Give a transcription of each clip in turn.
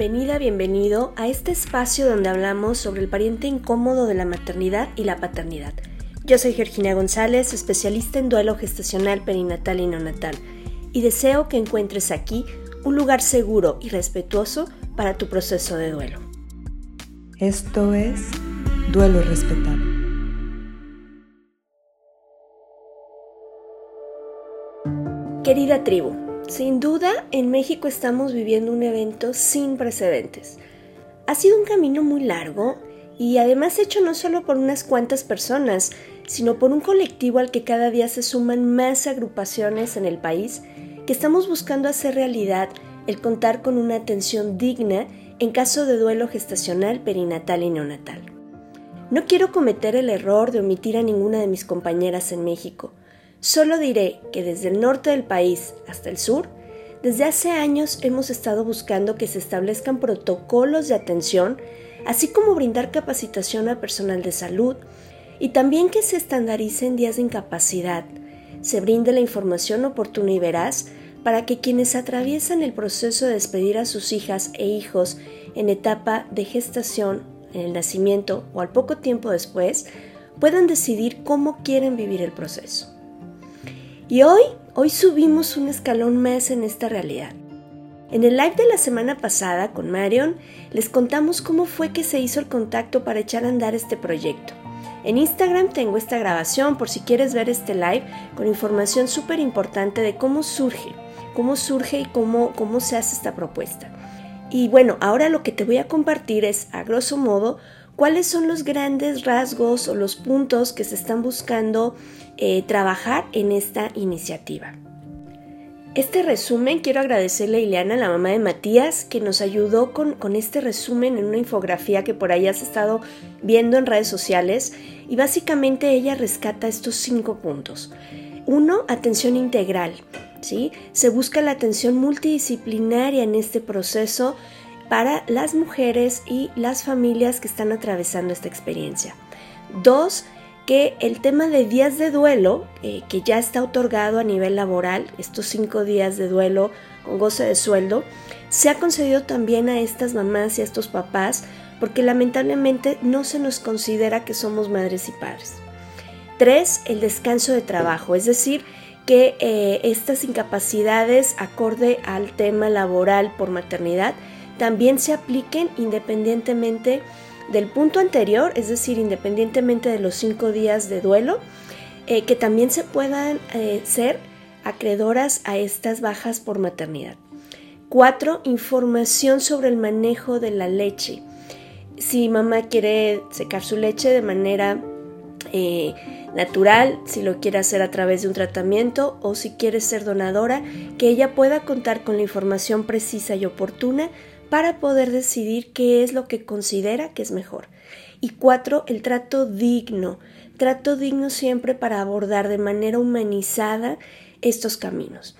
Bienvenida, bienvenido a este espacio donde hablamos sobre el pariente incómodo de la maternidad y la paternidad. Yo soy Georgina González, especialista en duelo gestacional, perinatal y neonatal, y deseo que encuentres aquí un lugar seguro y respetuoso para tu proceso de duelo. Esto es Duelo Respetado. Querida tribu, sin duda en México estamos viviendo un evento sin precedentes. Ha sido un camino muy largo y además hecho no solo por unas cuantas personas, sino por un colectivo al que cada día se suman más agrupaciones en el país que estamos buscando hacer realidad el contar con una atención digna en caso de duelo gestacional, perinatal y neonatal. No quiero cometer el error de omitir a ninguna de mis compañeras en México, Solo diré que desde el norte del país hasta el sur, desde hace años hemos estado buscando que se establezcan protocolos de atención, así como brindar capacitación al personal de salud y también que se estandaricen días de incapacidad, se brinde la información oportuna y veraz para que quienes atraviesan el proceso de despedir a sus hijas e hijos en etapa de gestación, en el nacimiento o al poco tiempo después, puedan decidir cómo quieren vivir el proceso. Y hoy, hoy subimos un escalón más en esta realidad. En el live de la semana pasada con Marion les contamos cómo fue que se hizo el contacto para echar a andar este proyecto. En Instagram tengo esta grabación por si quieres ver este live con información súper importante de cómo surge, cómo surge y cómo, cómo se hace esta propuesta. Y bueno, ahora lo que te voy a compartir es, a grosso modo, cuáles son los grandes rasgos o los puntos que se están buscando eh, trabajar en esta iniciativa. Este resumen quiero agradecerle a Ileana, la mamá de Matías, que nos ayudó con, con, este resumen en una infografía que por ahí has estado viendo en redes sociales y básicamente ella rescata estos cinco puntos. Uno, atención integral. ¿sí? Se busca la atención multidisciplinaria en este proceso para las mujeres y las familias que están atravesando esta experiencia. Dos, que el tema de días de duelo, eh, que ya está otorgado a nivel laboral, estos cinco días de duelo con goce de sueldo, se ha concedido también a estas mamás y a estos papás, porque lamentablemente no se nos considera que somos madres y padres. Tres, el descanso de trabajo, es decir, que eh, estas incapacidades acorde al tema laboral por maternidad también se apliquen independientemente del punto anterior, es decir, independientemente de los cinco días de duelo, eh, que también se puedan eh, ser acreedoras a estas bajas por maternidad. Cuatro, información sobre el manejo de la leche. Si mamá quiere secar su leche de manera eh, natural, si lo quiere hacer a través de un tratamiento o si quiere ser donadora, que ella pueda contar con la información precisa y oportuna para poder decidir qué es lo que considera que es mejor. Y cuatro, el trato digno. Trato digno siempre para abordar de manera humanizada estos caminos.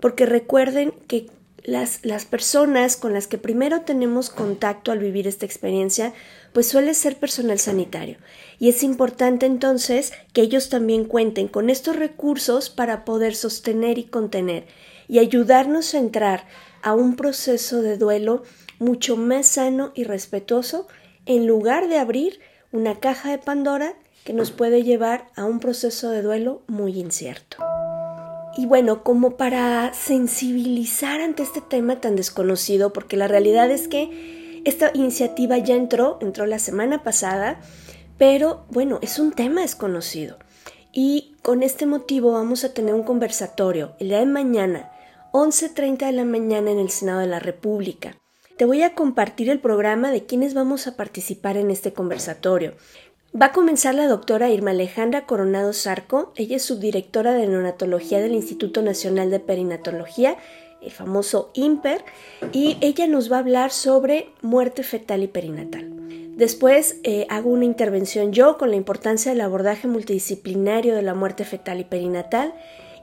Porque recuerden que las, las, personas con las que primero tenemos contacto al vivir esta experiencia, pues suele ser personal sanitario. Y es importante entonces que ellos también cuenten con estos recursos para poder sostener y contener y ayudarnos a entrar a un proceso de duelo mucho más sano y respetuoso en lugar de abrir una caja de Pandora que nos puede llevar a un proceso de duelo muy incierto. Y bueno, como para sensibilizar ante este tema tan desconocido, porque la realidad es que esta iniciativa ya entró, entró la semana pasada, pero bueno, es un tema desconocido. Y con este motivo vamos a tener un conversatorio el día de mañana 11.30 de la mañana en el Senado de la República. Te voy a compartir el programa de quienes vamos a participar en este conversatorio. Va a comenzar la doctora Irma Alejandra Coronado Zarco, ella es subdirectora de neonatología del Instituto Nacional de Perinatología, el famoso IMPER, y ella nos va a hablar sobre muerte fetal y perinatal. Después eh, hago una intervención yo con la importancia del abordaje multidisciplinario de la muerte fetal y perinatal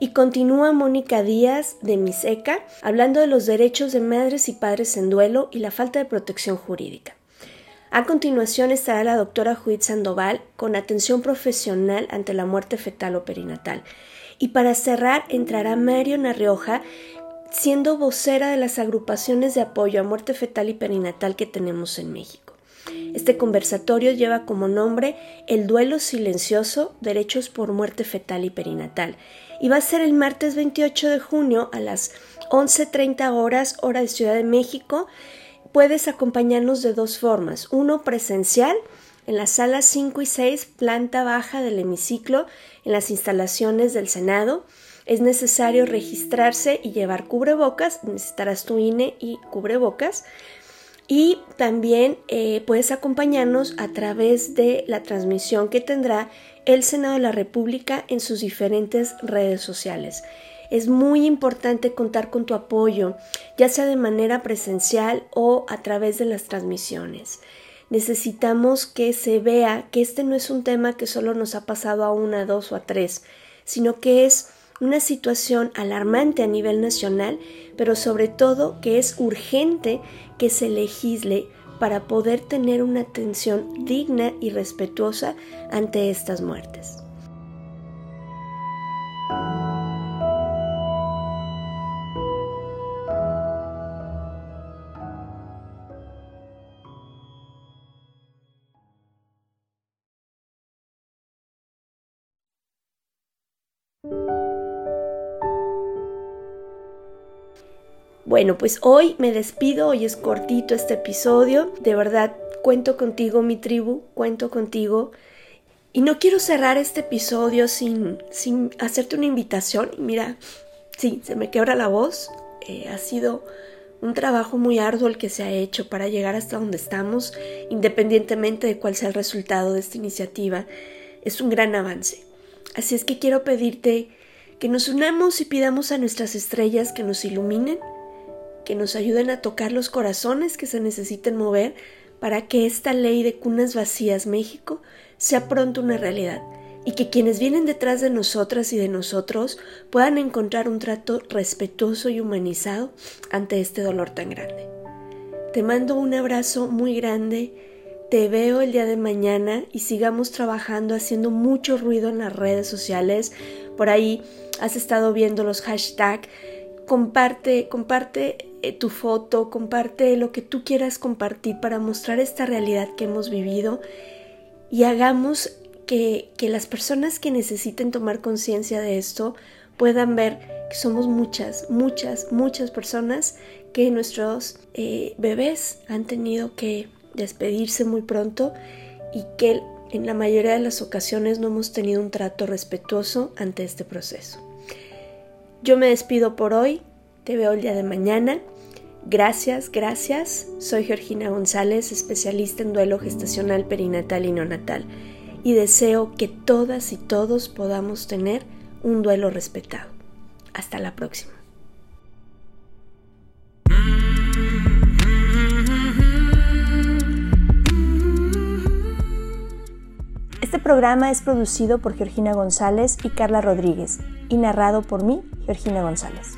y continúa Mónica Díaz de Miseca hablando de los derechos de madres y padres en duelo y la falta de protección jurídica. A continuación estará la doctora Judith Sandoval con atención profesional ante la muerte fetal o perinatal. Y para cerrar entrará Mario Narrioja siendo vocera de las agrupaciones de apoyo a muerte fetal y perinatal que tenemos en México. Este conversatorio lleva como nombre El duelo silencioso, derechos por muerte fetal y perinatal, y va a ser el martes 28 de junio a las 11.30 horas hora de Ciudad de México. Puedes acompañarnos de dos formas, uno presencial en las salas 5 y 6, planta baja del hemiciclo, en las instalaciones del Senado. Es necesario registrarse y llevar cubrebocas, necesitarás tu INE y cubrebocas. Y también eh, puedes acompañarnos a través de la transmisión que tendrá el Senado de la República en sus diferentes redes sociales. Es muy importante contar con tu apoyo, ya sea de manera presencial o a través de las transmisiones. Necesitamos que se vea que este no es un tema que solo nos ha pasado a una, dos o a tres, sino que es una situación alarmante a nivel nacional, pero sobre todo que es urgente que se legisle para poder tener una atención digna y respetuosa ante estas muertes. Bueno, pues hoy me despido, hoy es cortito este episodio, de verdad cuento contigo mi tribu, cuento contigo. Y no quiero cerrar este episodio sin, sin hacerte una invitación. Mira, sí, se me quebra la voz, eh, ha sido un trabajo muy arduo el que se ha hecho para llegar hasta donde estamos, independientemente de cuál sea el resultado de esta iniciativa, es un gran avance. Así es que quiero pedirte que nos unamos y pidamos a nuestras estrellas que nos iluminen que nos ayuden a tocar los corazones que se necesiten mover para que esta ley de cunas vacías México sea pronto una realidad y que quienes vienen detrás de nosotras y de nosotros puedan encontrar un trato respetuoso y humanizado ante este dolor tan grande. Te mando un abrazo muy grande, te veo el día de mañana y sigamos trabajando haciendo mucho ruido en las redes sociales. Por ahí has estado viendo los hashtags comparte, comparte eh, tu foto, comparte lo que tú quieras compartir para mostrar esta realidad que hemos vivido y hagamos que, las personas que necesiten tomar conciencia de esto puedan ver que somos muchas, muchas, muchas personas que nuestros eh, bebés han tenido que despedirse muy pronto y que en la mayoría de las ocasiones no hemos tenido un trato respetuoso ante este proceso. Yo me despido por hoy, te veo el día de mañana. Gracias, gracias. Soy Georgina González, especialista en duelo gestacional, perinatal y neonatal, y deseo que todas y todos podamos tener un duelo respetado. Hasta la próxima. Este programa es producido por Georgina González y Carla Rodríguez y narrado por mí, Georgina González.